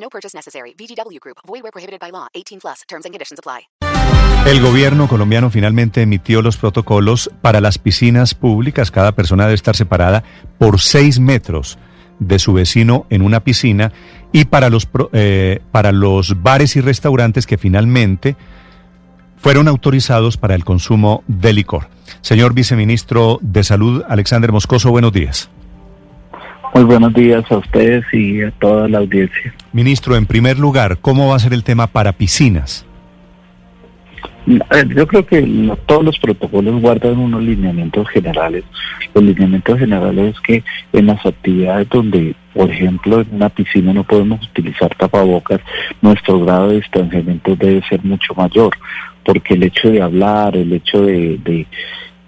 No purchase necessary. VGW Group. Void where prohibited by law. 18 plus. Terms and conditions apply. El gobierno colombiano finalmente emitió los protocolos para las piscinas públicas. Cada persona debe estar separada por seis metros de su vecino en una piscina y para los, eh, para los bares y restaurantes que finalmente fueron autorizados para el consumo de licor. Señor viceministro de Salud, Alexander Moscoso, buenos días. Muy buenos días a ustedes y a toda la audiencia. Ministro, en primer lugar, ¿cómo va a ser el tema para piscinas? Eh, Yo creo que todos los protocolos guardan unos lineamientos generales. Los lineamientos generales es que en las actividades donde, por ejemplo, en una piscina no podemos utilizar tapabocas, nuestro grado de distanciamiento debe ser mucho mayor, porque el hecho de hablar, el hecho de, de,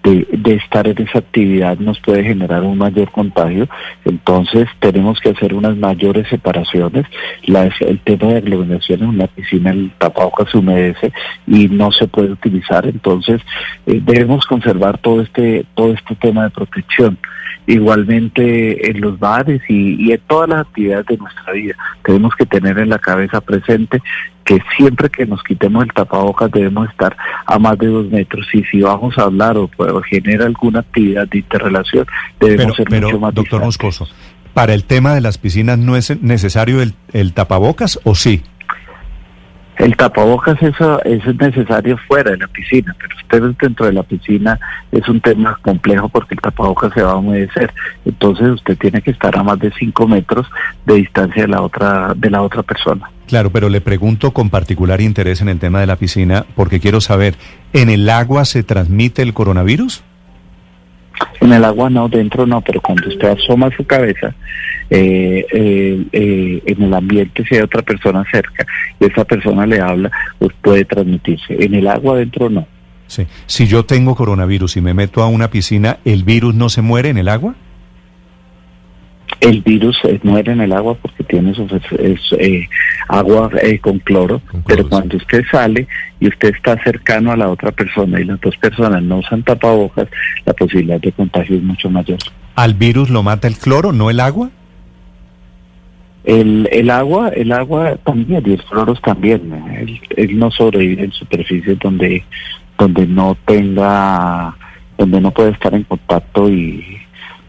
de- de estar en esa actividad nos puede generar un mayor contagio. Entonces tenemos que hacer unas mayores separaciones. Las- el tema de aglomeración en la piscina, el tapabocas se humedece y no se puede utilizar. Entonces eh, debemos conservar todo este, todo este tema de protección. Igualmente en los bares y en todas las actividades de nuestra vida. Tenemos que tener en la cabeza presente que siempre que nos quitemos el tapabocas debemos estar a más de dos metros y si vamos a hablar o, o genera alguna actividad de interrelación debemos Pero, ser pero mucho más doctor distantes. Moscoso, ¿para el tema de las piscinas no es necesario el, el tapabocas o sí? El tapabocas eso, es necesario fuera de la piscina, pero ustedes dentro de la piscina es un tema complejo porque el tapabocas se va a humedecer. Entonces usted tiene que estar a más de cinco metros de distancia de la otra de la otra persona. Claro, pero le pregunto con particular interés en el tema de la piscina porque quiero saber, ¿en el agua se transmite el coronavirus? En el agua no, dentro no, pero cuando usted asoma su cabeza, eh, eh, eh, en el ambiente si hay otra persona cerca y esa persona le habla, pues puede transmitirse. En el agua dentro no. Sí. Si yo tengo coronavirus y me meto a una piscina, ¿el virus no se muere en el agua? El virus eh, muere en el agua porque tiene su, es, eh, agua eh, con cloro, Con cloro, pero sí. cuando usted sale y usted está cercano a la otra persona y las dos personas no usan tapabocas, la posibilidad de contagio es mucho mayor. ¿Al virus lo mata el cloro, no el agua? El, el agua, el agua también y el cloro también. Él, él no sobrevive en superficies donde, donde no tenga, donde no puede estar en contacto y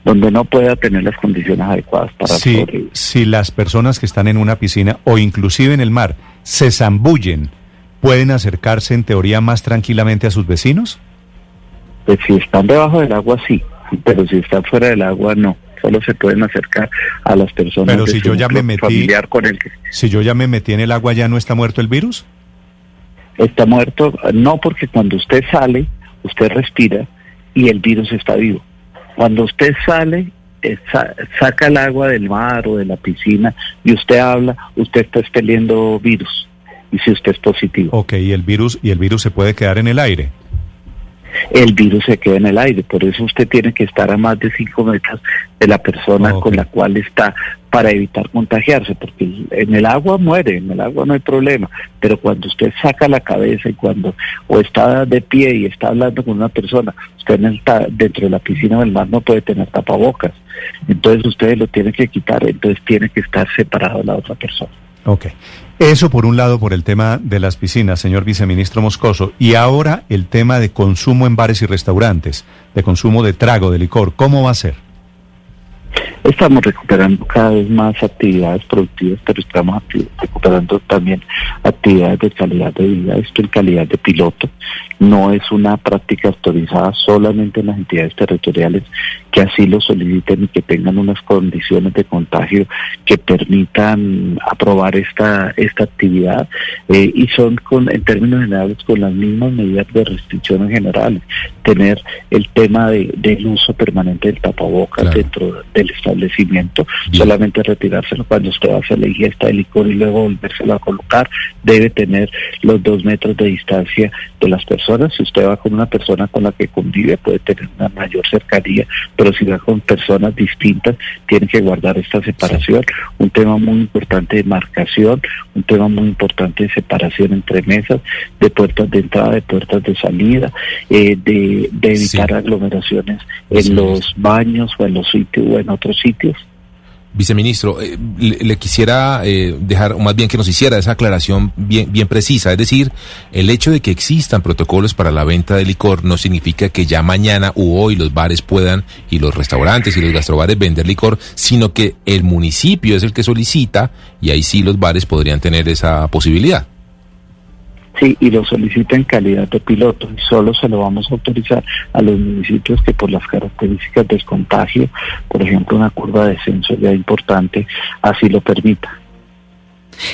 donde no pueda tener las condiciones adecuadas para Si, sobrevivir. si las personas que están en una piscina o inclusive en el mar se zambullen, ¿pueden acercarse en teoría más tranquilamente a sus vecinos? Pues si están debajo del agua sí, pero si están fuera del agua no. Solo se pueden acercar a las personas. Pero de si yo ya me metí- familiar con el que Si yo ya me metí en el agua, ¿ya no está muerto el virus? está muerto, no porque cuando usted sale, usted respira y el virus está vivo. Cuando usted sale, eh, sa- saca el agua del mar o de la piscina y usted habla, usted está expeliendo virus. Y si usted es positivo, Ok, y el virus, y el virus se puede quedar en el aire. El virus se queda en el aire. Por eso usted tiene que estar a más de 5 metros de la persona con la cual está para evitar contagiarse, porque en el agua muere, en el agua no hay problema, pero cuando usted saca la cabeza y cuando o está de pie y está hablando con una persona, usted en el dentro de la piscina del mar no puede tener tapabocas, entonces usted lo tiene que quitar, entonces tiene que estar separado de la otra persona. Ok. Eso por un lado por el tema de las piscinas, señor viceministro Moscoso. Y ahora el tema de consumo en bares y restaurantes, de consumo de trago, de licor. ¿Cómo va a ser? Estamos recuperando cada vez más actividades productivas, pero estamos recuperando también actividades de calidad de vida, esto en calidad de piloto. No es una práctica autorizada solamente en las entidades territoriales que así lo soliciten y que tengan unas condiciones de contagio que permitan aprobar esta, esta actividad eh, y son con, en términos generales con las mismas medidas de restricción en general. Tener el tema de, del uso permanente del tapabocas Claro. dentro del estadio establecimiento, solamente retirárselo cuando usted va a hacer la ingesta de licor y luego volvérselo a colocar. Debe tener los dos metros de distancia de las personas. Si usted va con una persona con la que convive, puede tener una mayor cercanía, pero si va con personas distintas, tiene que guardar esta separación. Un tema muy importante de marcación, un tema muy importante de separación entre mesas, de puertas de entrada, de puertas de salida, eh, de, evitar aglomeraciones en los baños o en los sitios o en otros sitios. Viceministro, eh, le, quisiera eh, dejar, o más bien que nos hiciera esa aclaración bien, bien precisa. Es decir, el hecho de que existan protocolos para la venta de licor no significa que ya mañana u hoy los bares puedan y los restaurantes y los gastrobares vender licor, sino que el municipio es el que solicita y ahí sí los bares podrían tener esa posibilidad. Sí, y lo solicita en calidad de piloto y solo se lo vamos a autorizar a los municipios que por las características del contagio, por ejemplo una curva de descenso ya importante, así lo permita.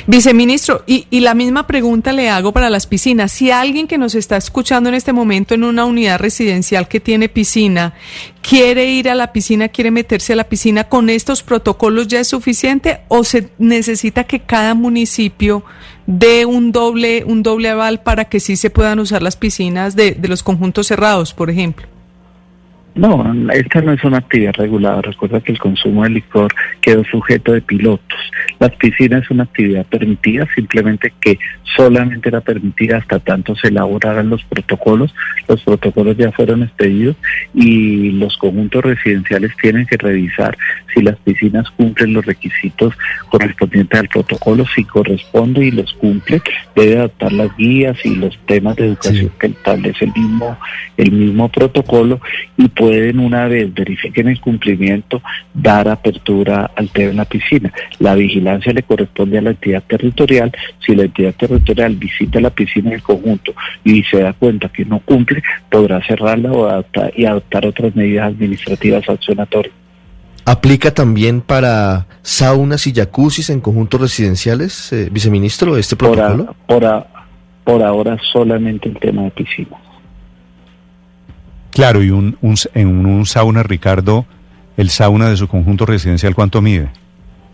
Viceministro, y, y, la misma pregunta le hago para las piscinas. Si alguien que nos está escuchando en este momento en una unidad residencial que tiene piscina, quiere ir a la piscina, quiere meterse a la piscina, ¿con estos protocolos ya es suficiente o se necesita que cada municipio dé un doble, un doble aval para que sí se puedan usar las piscinas de, de los conjuntos cerrados, por ejemplo? No, esta no es una actividad regulada. Recuerda que el consumo de licor quedó sujeto de pilotos. Las piscinas es una actividad permitida, simplemente que solamente era permitida hasta tanto se elaboraran los protocolos. Los protocolos ya fueron expedidos y los conjuntos residenciales tienen que revisar si las piscinas cumplen los requisitos correspondientes al protocolo. Si corresponde y los cumple, debe adaptar las guías y los temas de educación que establece el mismo, el mismo protocolo y pueden una vez verifiquen el cumplimiento dar apertura al tema en la piscina. La vigilancia le corresponde a la entidad territorial. Si la entidad territorial visita la piscina en el conjunto y se da cuenta que no cumple, podrá cerrarla o adaptar, y adoptar otras medidas administrativas sancionatorias. ¿Aplica también para saunas y jacuzzis en conjuntos residenciales, eh, viceministro, este protocolo? Por, por ahora solamente el tema de piscinas. Claro, y un, en un sauna, Ricardo, el sauna de su conjunto residencial, ¿cuánto mide?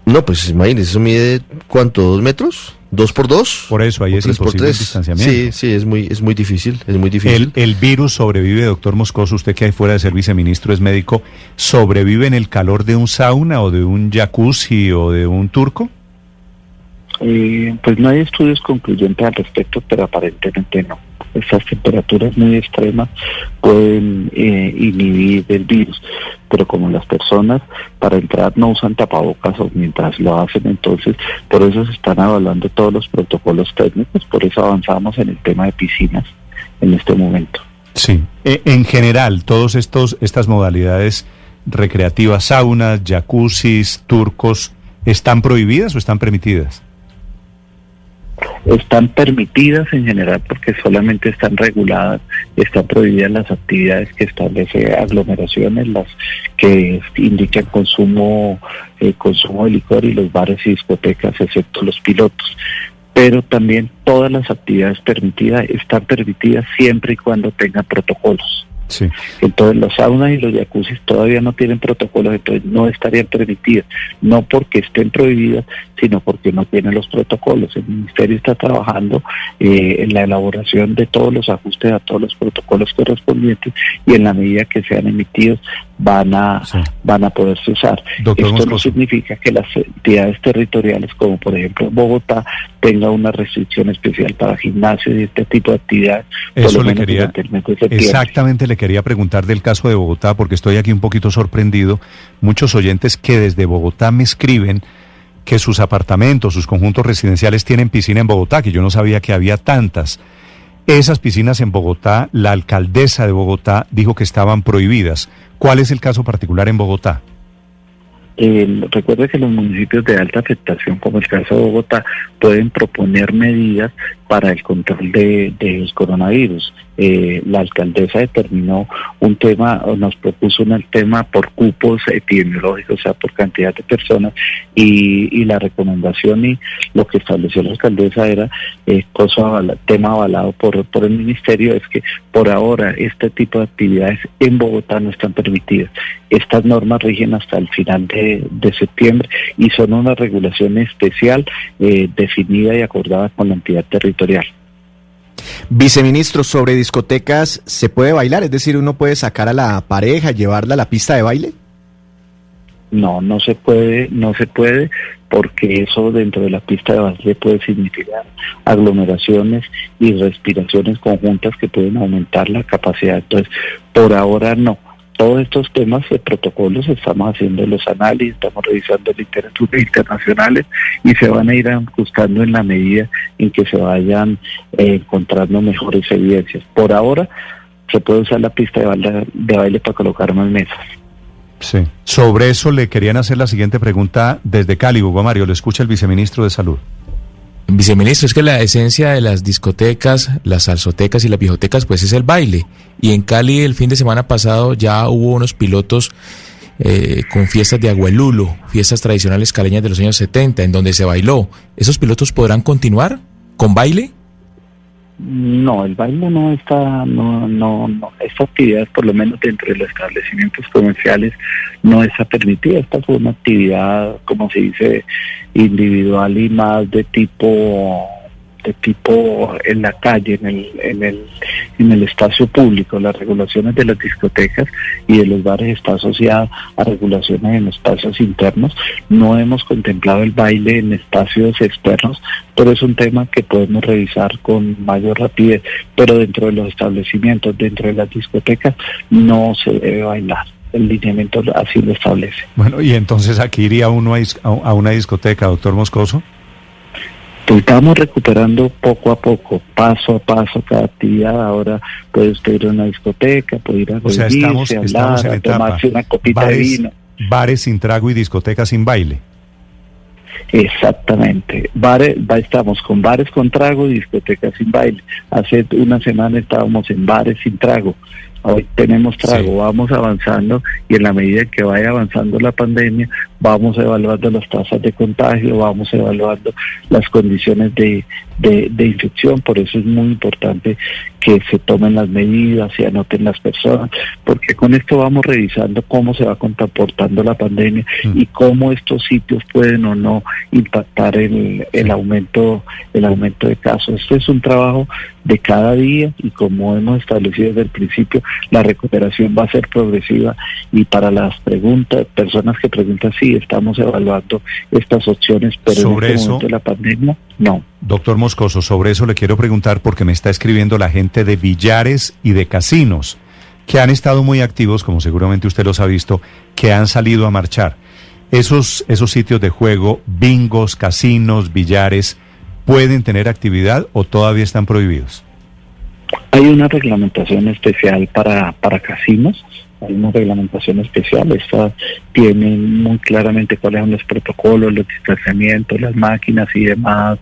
No, pues imagínese, eso mide, ¿cuánto? ¿Dos metros? ¿Dos por dos? Por eso, ahí es imposible el distanciamiento. Sí, sí, es muy, es muy difícil, es muy difícil. El, el virus sobrevive, doctor Moscoso, usted que hay fuera de ser viceministro, es médico, ¿sobrevive en el calor de un sauna o de un jacuzzi o de un turco? Eh, pues no hay estudios concluyentes al respecto, pero aparentemente no. Esas temperaturas muy extremas pueden eh, inhibir el virus, pero como las personas para entrar no usan tapabocas o mientras lo hacen, entonces por eso se están evaluando todos los protocolos técnicos, por eso avanzamos en el tema de piscinas en este momento. Sí, e, en general, estos estas modalidades recreativas, saunas, jacuzzis, turcos, ¿están prohibidas o están permitidas? Están permitidas en general porque solamente están reguladas, están prohibidas las actividades que establece aglomeraciones, las que indican consumo, eh, consumo de licor y los bares y discotecas, excepto los pilotos. Pero también todas las actividades permitidas están permitidas siempre y cuando tengan protocolos. Entonces los saunas y los jacuzzis todavía no tienen protocolos, entonces no estarían permitidas, no porque estén prohibidas, sino porque no tienen los protocolos. El Ministerio está trabajando eh, en la elaboración de todos los ajustes a todos los protocolos correspondientes y en la medida que sean emitidos van a van a poderse usar. Esto no significa que las entidades territoriales, como por ejemplo Bogotá, tenga una restricción especial para gimnasios y este tipo de actividades. Eso le quería, exactamente le quería preguntar del caso de Bogotá, porque estoy aquí un poquito sorprendido. Muchos oyentes que desde Bogotá me escriben que sus apartamentos, sus conjuntos residenciales tienen piscina en Bogotá, que yo no sabía que había tantas. Esas piscinas en Bogotá, la alcaldesa de Bogotá dijo que estaban prohibidas. ¿Cuál es el caso particular en Bogotá? recuerde que los municipios de alta afectación, como el caso de Bogotá, pueden proponer medidas para el control de, del coronavirus. Eh, la alcaldesa determinó un tema, o nos propuso un tema por cupos epidemiológicos, o sea, por cantidad de personas, y, la recomendación y lo que estableció la alcaldesa era eh, cosa tema avalado por, por el ministerio, es que por ahora este tipo de actividades en Bogotá no están permitidas. Estas normas rigen hasta el final de, de septiembre y son una regulación especial eh, definida y acordada con la entidad territorial. Viceministro, sobre discotecas, ¿se puede bailar? Es decir, uno puede sacar a la pareja, llevarla a la pista de baile. No, no se puede, no se puede, porque eso dentro de la pista de baile puede significar aglomeraciones y respiraciones conjuntas que pueden aumentar la capacidad. Entonces, por ahora no. Todos estos temas de protocolos estamos haciendo los análisis, estamos revisando literatura internacionales y se van a ir ajustando en la medida en que se vayan eh, encontrando mejores evidencias. Por ahora se puede usar la pista de baile, de baile para colocar más mesas. Sí. Sobre eso le querían hacer la siguiente pregunta desde Cali, Hugo Mario. Lo escucha el viceministro de Salud. Viceministro, es que la esencia de las discotecas, las salsotecas y las bibliotecas, pues es el baile. Y en Cali el fin de semana pasado ya hubo unos pilotos eh, con fiestas de aguelulo, fiestas tradicionales caleñas de los años 70, en donde se bailó. ¿Esos pilotos podrán continuar con baile? No, el baile no está, no, no, no, esta actividad, por lo menos dentro de los establecimientos comerciales, no está permitida. Esta fue una actividad, como se dice, individual y más de tipo tipo en la calle, en el, en el, en el espacio público. Las regulaciones de las discotecas y de los bares está asociada a regulaciones en espacios internos. No hemos contemplado el baile en espacios externos, pero es un tema que podemos revisar con mayor rapidez. Pero dentro de los establecimientos, dentro de las discotecas, no se debe bailar. El lineamiento así lo establece. Bueno, y entonces aquí iría uno a- a una discoteca, doctor Moscoso. Pues estamos recuperando poco a poco, paso a paso cada actividad. Ahora puede usted ir a una discoteca, puede ir a O sea, hablar, estamos en a etapa. tomarse una copita de vino. bares sin trago y discotecas sin baile. Exactamente. Bares, estamos con bares con trago y discotecas sin baile. Hace una semana estábamos en bares sin trago. Hoy tenemos trago, Sí. vamos avanzando y en la medida que vaya avanzando la pandemia, vamos evaluando las tasas de contagio, vamos evaluando las condiciones de, de, de infección. Por eso es muy importante que se tomen las medidas y anoten las personas, porque con esto vamos revisando cómo se va comportando la pandemia Mm. y cómo estos sitios pueden o no impactar el, el aumento el aumento de casos. Este es un trabajo de cada día y como hemos establecido desde el principio, la recuperación va a ser progresiva y para las preguntas, personas que preguntan sí, estamos evaluando estas opciones, pero Sobre en este eso- momento de la pandemia, no. Doctor Moscoso, sobre eso le quiero preguntar porque me está escribiendo la gente de billares y de casinos, que han estado muy activos, como seguramente usted los ha visto, que han salido a marchar. Esos, esos sitios de juego, bingos, casinos, billares, ¿pueden tener actividad o todavía están prohibidos? Hay una reglamentación especial para, para casinos, hay una reglamentación especial, esta tiene muy claramente cuáles son los protocolos, los distanciamientos, las máquinas y demás,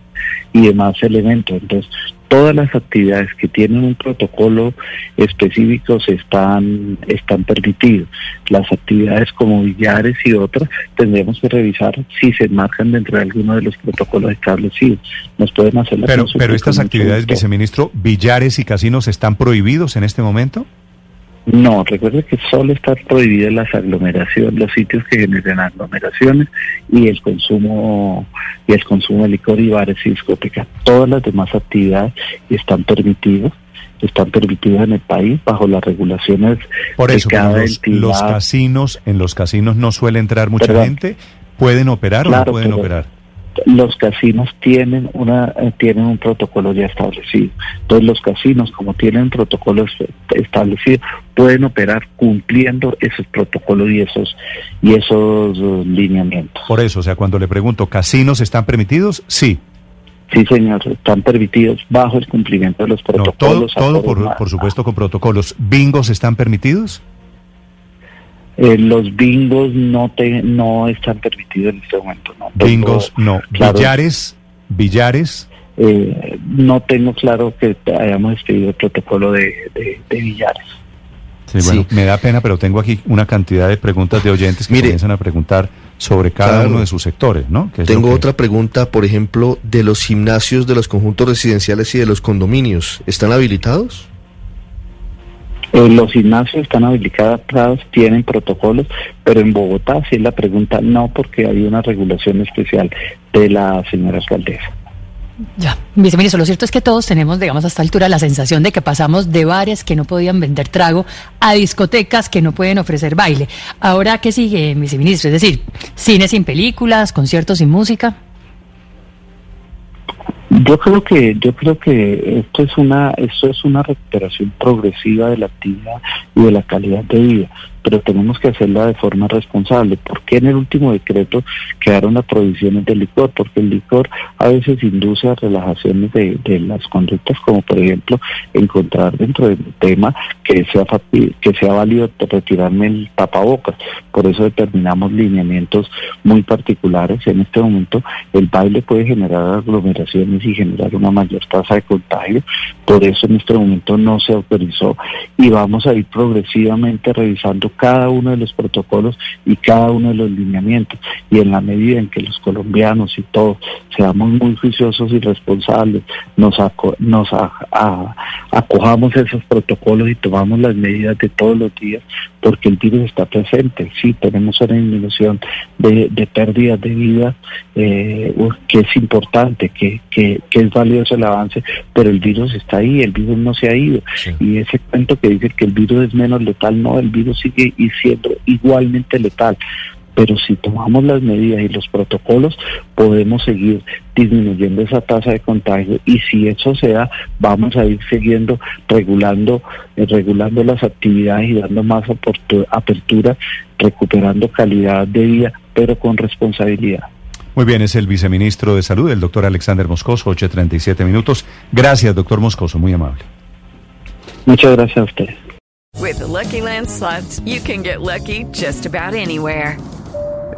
y demás elementos. Entonces, todas las actividades que tienen un protocolo específico se están, están permitidos. Las actividades como billares y otras tendremos que revisar si se enmarcan dentro de alguno de los protocolos establecidos. Nos pueden hacer la Pero, pero estas actividades, viceministro, billares y casinos están prohibidos en este momento. No, recuerde que solo están prohibidas las aglomeraciones, los sitios que generan aglomeraciones y el consumo y el consumo de licor y bares y discotecas. Todas las demás actividades están permitidas, están permitidas en el país bajo las regulaciones Por de eso, pero cada los, entidad. los casinos, en los casinos no suele entrar mucha Perdón. gente. ¿Pueden operar o no pueden pero- operar? Los casinos tienen una eh, tienen un protocolo ya establecido. Entonces los casinos, como tienen protocolos establecidos, pueden operar cumpliendo esos protocolos y esos y esos eh, lineamientos. Por eso, o sea, cuando le pregunto, ¿casinos están permitidos? Sí. Sí, señor, están permitidos bajo el cumplimiento de los No, todo, protocolos. todo por, por supuesto con protocolos. ¿Bingos están permitidos? Eh, los bingos no te, no están permitidos en este momento. No. Tengo- Bingos, no. claro, Billares, billares. eh, no tengo claro que hayamos despedido el protocolo de, de, de Villares. Sí, bueno, Sí. me da pena, pero tengo aquí una cantidad de preguntas de oyentes que Mire. comienzan a preguntar sobre cada Claro. uno de sus sectores, ¿no? Tengo que- otra pregunta, por ejemplo, de los gimnasios de los conjuntos residenciales y de los condominios. ¿Están habilitados? Eh, los gimnasios están habilitados, tienen protocolos, pero en Bogotá sí es la pregunta no, porque hay una regulación especial de la señora alcaldesa. Ya, viceministro, lo cierto es que todos tenemos, digamos, a esta altura la sensación de que pasamos de bares que no podían vender trago a discotecas que no pueden ofrecer baile. Ahora, ¿qué sigue, viceministro? Es decir, cine sin películas, conciertos sin música. Yo creo que yo creo que esto es una esto es una recuperación progresiva de la actividad y de la calidad de vida, pero tenemos que hacerla de forma responsable. ¿Por qué en el último decreto quedaron las prohibiciones del licor? Porque el licor a veces induce a relajaciones de, de las conductas, como por ejemplo encontrar dentro del tema que sea que sea válido retirarme el tapabocas. Por eso determinamos lineamientos muy particulares. En este momento el baile puede generar aglomeraciones y generar una mayor tasa de contagio. Por eso en este momento no se autorizó y vamos a ir progresivamente revisando cada uno de los protocolos y cada uno de los lineamientos. Y en la medida en que los colombianos y todos seamos muy juiciosos y responsables, nos, aco- nos a- a- esos protocolos y tomamos las medidas de todos los días, porque el virus está presente. Sí, tenemos una disminución de, de pérdidas de vida, eh, que es importante, que, que, que es valioso el avance, pero el virus está ahí, el virus no se ha ido. Sí. Y ese cuento que dice que el virus es menos letal, no, el virus sigue y siendo igualmente letal. Pero si tomamos las medidas y los protocolos, podemos seguir disminuyendo esa tasa de contagio y si eso se da, vamos a ir siguiendo regulando, eh, regulando las actividades y dando más apertura, recuperando calidad de vida, pero con responsabilidad. Muy bien, es el viceministro de Salud, el doctor Alexander Moscoso, 8.37 minutos. Gracias, doctor Moscoso, muy amable. Muchas gracias a ustedes. With the Lucky Land slots, you can get lucky just about anywhere.